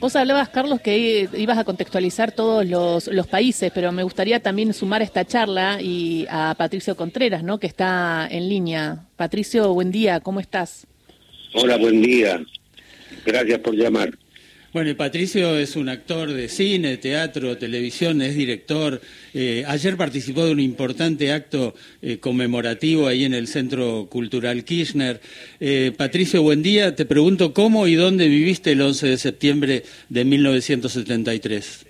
Vos hablabas, Carlos, que ibas a contextualizar todos los, los países, pero me gustaría también sumar esta charla y a Patricio Contreras, ¿no? que está en línea. Patricio, buen día, ¿cómo estás? Hola, buen día. Gracias por llamar. Bueno, Patricio es un actor de cine, teatro, televisión, es director. Eh, ayer participó de un importante acto eh, conmemorativo ahí en el Centro Cultural Kirchner. Eh, Patricio, buen día. Te pregunto cómo y dónde viviste el 11 de septiembre de 1973.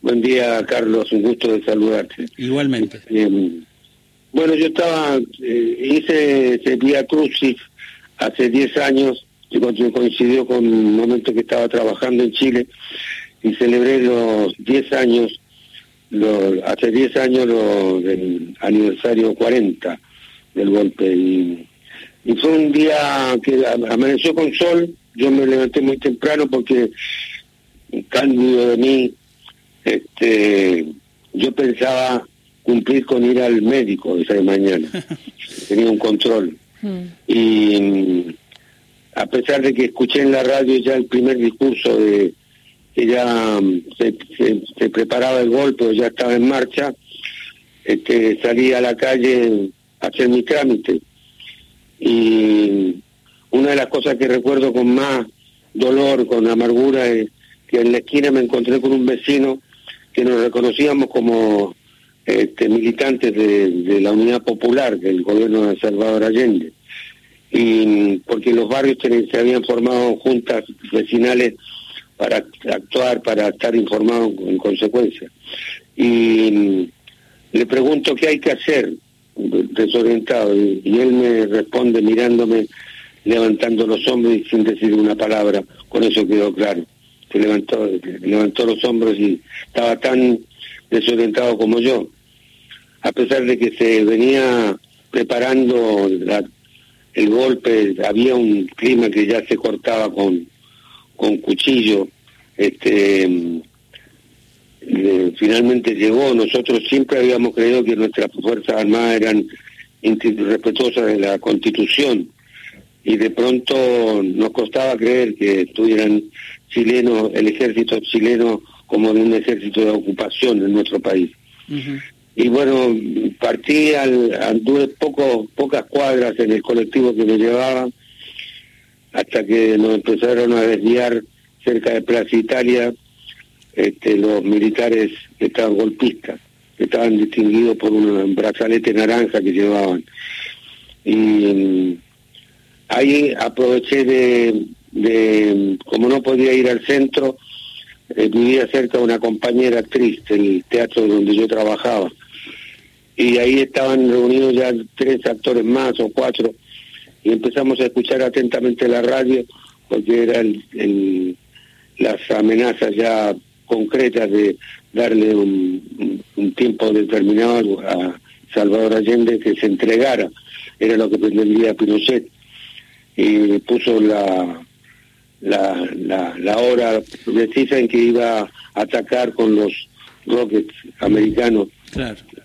Buen día, Carlos. Un gusto de saludarte. Igualmente. bueno, yo estaba, hice ese Vía Crucis hace 10 años coincidió con un momento que estaba trabajando en Chile y celebré los 10 años, hace 10 años del aniversario 40 del golpe. Y, fue un día que amaneció con sol, yo me levanté muy temprano porque un cambio de mí, este, yo pensaba cumplir con ir al médico esa mañana, tenía un control. Hmm. Y a pesar de que escuché en la radio ya el primer discurso de que ya mm, se, preparaba el golpe ya estaba en marcha, este, salí a la calle a hacer mi trámite. Y una de las cosas que recuerdo con más dolor, con amargura, es que en la esquina me encontré con un vecino que nos reconocíamos como este, militantes de la Unidad Popular del gobierno de Salvador Allende porque los barrios se habían formado juntas vecinales para actuar, para estar informados en consecuencia. Y le pregunto qué hay que hacer, desorientado, y, él me responde mirándome, levantando los hombros y sin decir una palabra, con eso quedó claro. Se levantó, levantó los hombros y estaba tan desorientado como yo. A pesar de que se venía preparando la el golpe, había un clima que ya se cortaba con, con cuchillo, este, eh, finalmente llegó, nosotros siempre habíamos creído que nuestras Fuerzas Armadas eran respetuosas de la Constitución y de pronto nos costaba creer que estuvieran chilenos, el ejército chileno como de un ejército de ocupación en nuestro país y bueno, partí, al, anduve pocas cuadras en el colectivo que me llevaba, hasta que nos empezaron a desviar cerca de Plaza Italia este, los militares estaban golpistas, estaban distinguidos por un brazalete naranja que llevaban. Y ahí aproveché de, de como no podía ir al centro, eh, vivía cerca de una compañera actriz del teatro donde yo trabajaba y ahí estaban reunidos ya tres actores más o cuatro y empezamos a escuchar atentamente la radio porque eran las amenazas ya concretas de darle un, tiempo determinado a Salvador Allende que se entregara, era lo que pretendía Pinochet. Y puso la, la, la, la hora precisa en que iba a atacar con los rockets americanos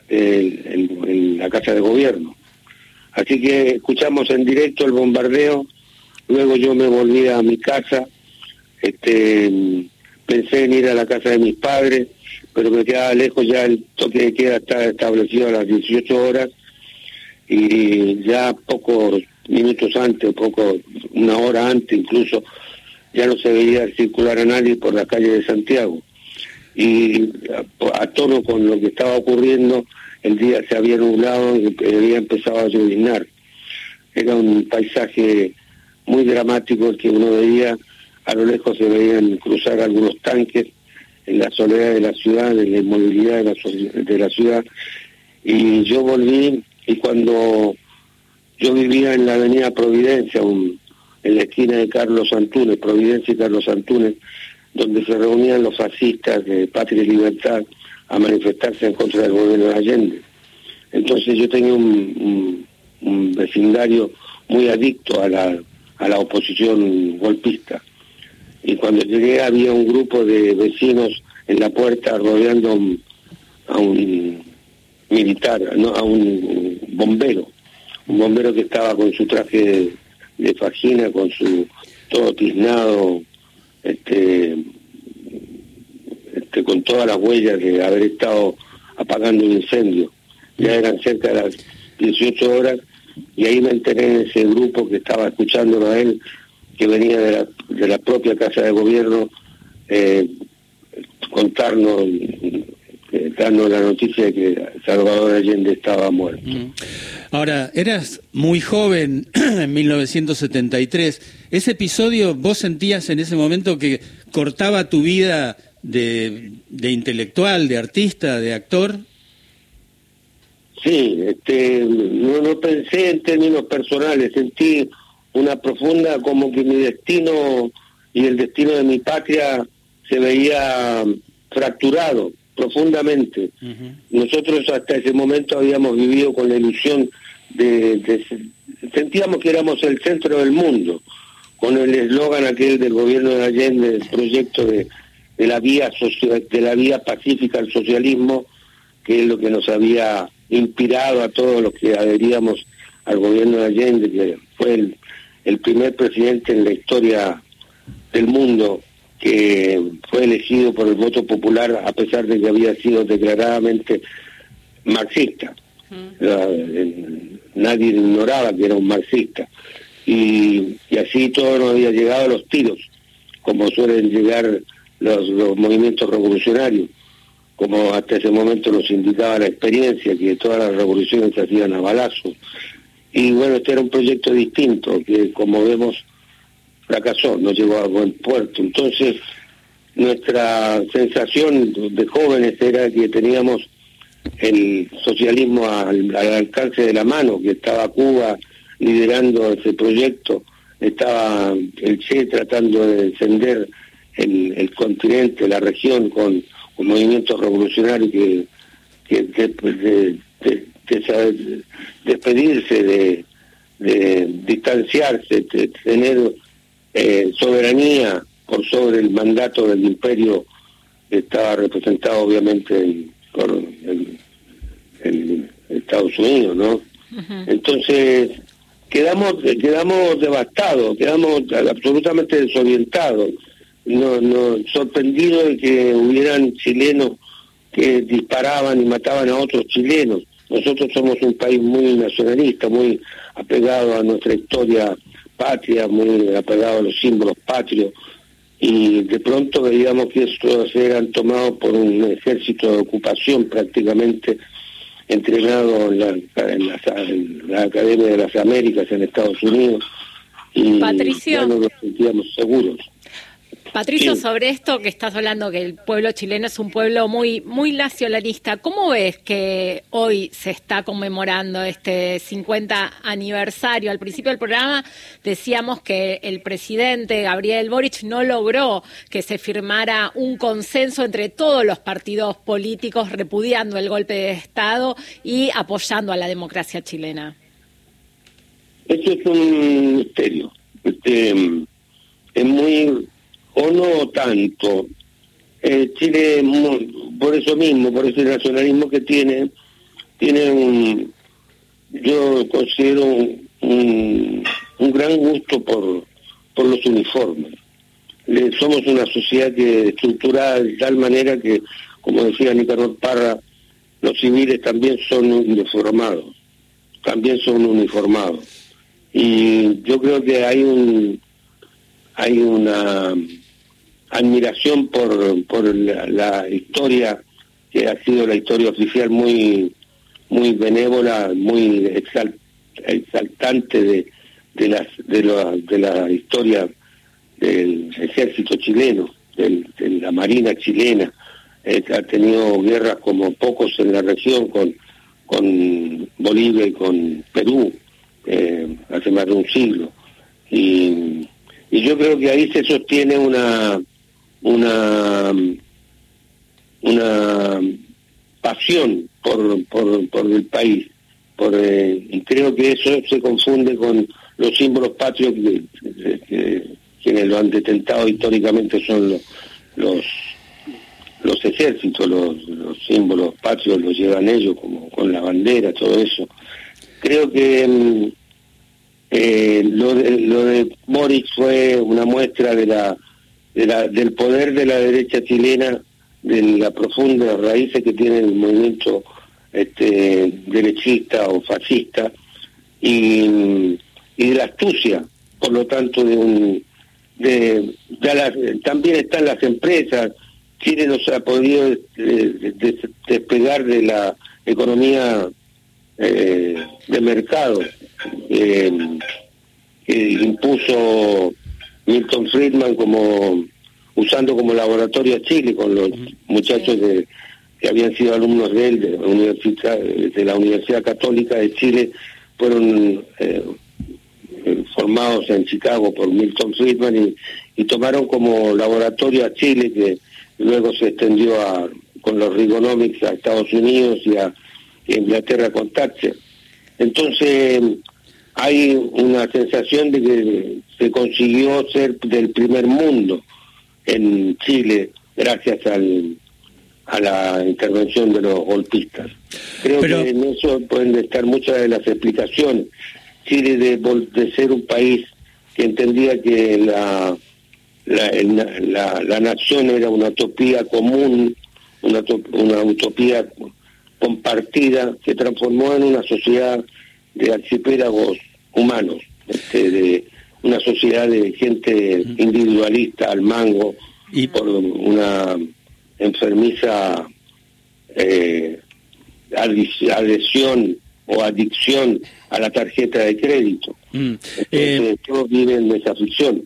en, la casa de gobierno. Así que escuchamos en directo el bombardeo, luego yo me volví a mi casa, este, pensé en ir a la casa de mis padres, pero me quedaba lejos ya el toque de queda está establecido a las 18 horas y ya pocos minutos antes, poco, una hora antes incluso, ya no se veía circular a nadie por la calle de Santiago y a, tono con lo que estaba ocurriendo, el día se había nublado y había empezado a lloviznar. Era un paisaje muy dramático el que uno veía, a lo lejos se veían cruzar algunos tanques en la soledad de la ciudad, en la inmovilidad de la, de la ciudad, y yo volví y cuando yo vivía en la avenida Providencia, en la esquina de Carlos Antunes, Providencia y Carlos Antunes, donde se reunían los fascistas de Patria y Libertad a manifestarse en contra del gobierno de Allende. Entonces yo tenía un, vecindario muy adicto a la, a la oposición golpista. Y cuando llegué había un grupo de vecinos en la puerta rodeando a un militar, no, a un bombero, un bombero que estaba con su traje de, fajina, con su todo tiznado, este, con todas las huellas de haber estado apagando un incendio. Ya eran cerca de las 18 horas y ahí me enteré en ese grupo que estaba escuchándolo a él, que venía de la, de la propia Casa de Gobierno, eh, contarnos, eh, darnos la noticia de que Salvador Allende estaba muerto. Mm. Ahora, eras muy joven en 1973. ¿Ese episodio vos sentías en ese momento que cortaba tu vida de, de intelectual, de artista, de actor? Sí, este, no, no pensé en términos personales, sentí una profunda como que mi destino y el destino de mi patria se veía fracturado profundamente. Nosotros hasta ese momento habíamos vivido con la ilusión de, sentíamos que éramos el centro del mundo, con el eslogan aquel del gobierno de Allende, el proyecto de, de la vía de la vía pacífica al socialismo, que es lo que nos había inspirado a todos los que adheríamos al gobierno de Allende, que fue el, el primer presidente en la historia del mundo que fue elegido por el voto popular a pesar de que había sido declaradamente marxista. nadie ignoraba que era un marxista. Y, así todo nos había llegado a los tiros, como suelen llegar los, los movimientos revolucionarios como hasta ese momento nos indicaba la experiencia, que todas las revoluciones se hacían a balazos. Y bueno, este era un proyecto distinto, que como vemos fracasó, no llegó a buen puerto. Entonces, nuestra sensación de jóvenes era que teníamos el socialismo al, alcance de la mano, que estaba Cuba liderando ese proyecto, estaba el Che tratando de encender el continente, la región con un movimiento revolucionario que, que, de, despedirse, de, de distanciarse, de tener eh, soberanía por sobre el mandato del imperio estaba representado obviamente por el, Estados Unidos, ¿no? Entonces quedamos quedamos devastados, quedamos absolutamente desorientados no, no, sorprendido de que hubieran chilenos que disparaban y mataban a otros chilenos. Nosotros somos un país muy nacionalista, muy apegado a nuestra historia patria, muy apegado a los símbolos patrios, y de pronto veíamos que estos eran tomados por un ejército de ocupación prácticamente entrenado en la, en la, Academia de las Américas en Estados Unidos, y Patricio. no nos sentíamos seguros. Patricio, sobre esto que estás hablando, que el pueblo chileno es un pueblo muy, muy nacionalista, ¿cómo ves que hoy se está conmemorando este 50 aniversario? Al principio del programa decíamos que el presidente Gabriel Boric no logró que se firmara un consenso entre todos los partidos políticos repudiando el golpe de Estado y apoyando a la democracia chilena. Eso es un misterio. Este, es muy o no tanto. Chile, por eso mismo, por ese nacionalismo que tiene, tiene un, yo considero un, gran gusto por, por los uniformes. somos una sociedad estructurada de tal manera que, como decía Nicaragua Parra, los civiles también son uniformados, también son uniformados. Y yo creo que hay un hay una admiración por, por la, historia que ha sido la historia oficial muy muy benévola, muy exaltante de, de, las, de, la, de la historia del ejército chileno, de la marina chilena, ha tenido guerras como pocos en la región con, con Bolivia y con Perú eh, hace más de un siglo. Y yo creo que ahí se sostiene una una, una pasión por, por, por el país. Por, eh, y creo que eso se confunde con los símbolos patrios que, quienes lo han detentado históricamente son los, los, los ejércitos, los, los, símbolos patrios los llevan ellos, como con la bandera, todo eso. Creo que mm, eh, lo, de, lo de Moritz fue una muestra de la del poder de la derecha chilena de las profundas raíces que tiene el movimiento este, derechista o fascista y, de la astucia, por lo tanto, de un de, también están las empresas. Chile no se ha podido eh, despegar de la economía eh, de mercado eh, que impuso Milton Friedman como usando como laboratorio a Chile con los muchachos de, que habían sido alumnos de él de la Universidad, de la Universidad Católica de Chile fueron eh, formados en Chicago por Milton Friedman y, tomaron como laboratorio a Chile, que luego se extendió a, con los Rigonomics a Estados Unidos y a Inglaterra con Thatcher. Entonces hay una sensación de que se consiguió ser del primer mundo en Chile gracias al, a la intervención de los golpistas. Creo que en eso pueden estar muchas de las explicaciones. Chile de, de ser un país que entendía que la, la, la, nación era una utopía común, una, una utopía compartida, se transformó en una sociedad de archipiélagos humanos, este, de una sociedad de gente individualista al mango y por una enfermiza eh, adhesión o adicción a la tarjeta de crédito. Mm. Eh, todos viven esa ficción.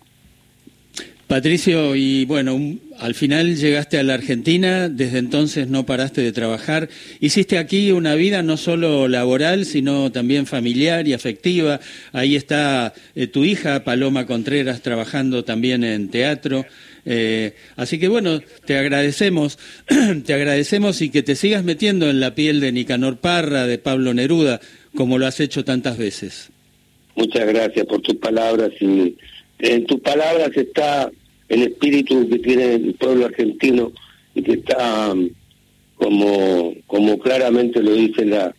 Patricio, y bueno, al final llegaste a la Argentina, desde entonces no paraste de trabajar. Hiciste aquí una vida no solo laboral, sino también familiar y afectiva. Ahí está eh, tu hija, Paloma Contreras, trabajando también en teatro. Eh, así que bueno, te agradecemos, te agradecemos y que te sigas metiendo en la piel de Nicanor Parra, de Pablo Neruda, como lo has hecho tantas veces. Muchas gracias por tus palabras y en tus palabras está el espíritu que tiene el pueblo argentino y que está um, como como claramente lo dice la,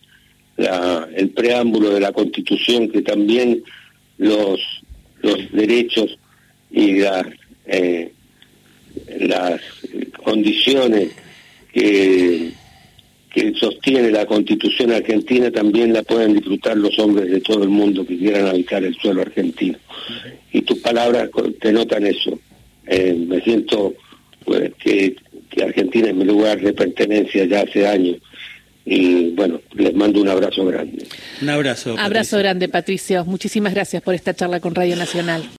el preámbulo de la Constitución que también los los derechos y las eh, las condiciones que que sostiene la constitución argentina también la pueden disfrutar los hombres de todo el mundo que quieran habitar el suelo argentino. Y tus palabras denotan eso. Eh, me siento pues, que, que Argentina es mi lugar de pertenencia ya hace años y bueno, les mando un abrazo grande. Un abrazo. Abrazo grande, Patricio. Muchísimas gracias por esta charla con Radio Nacional.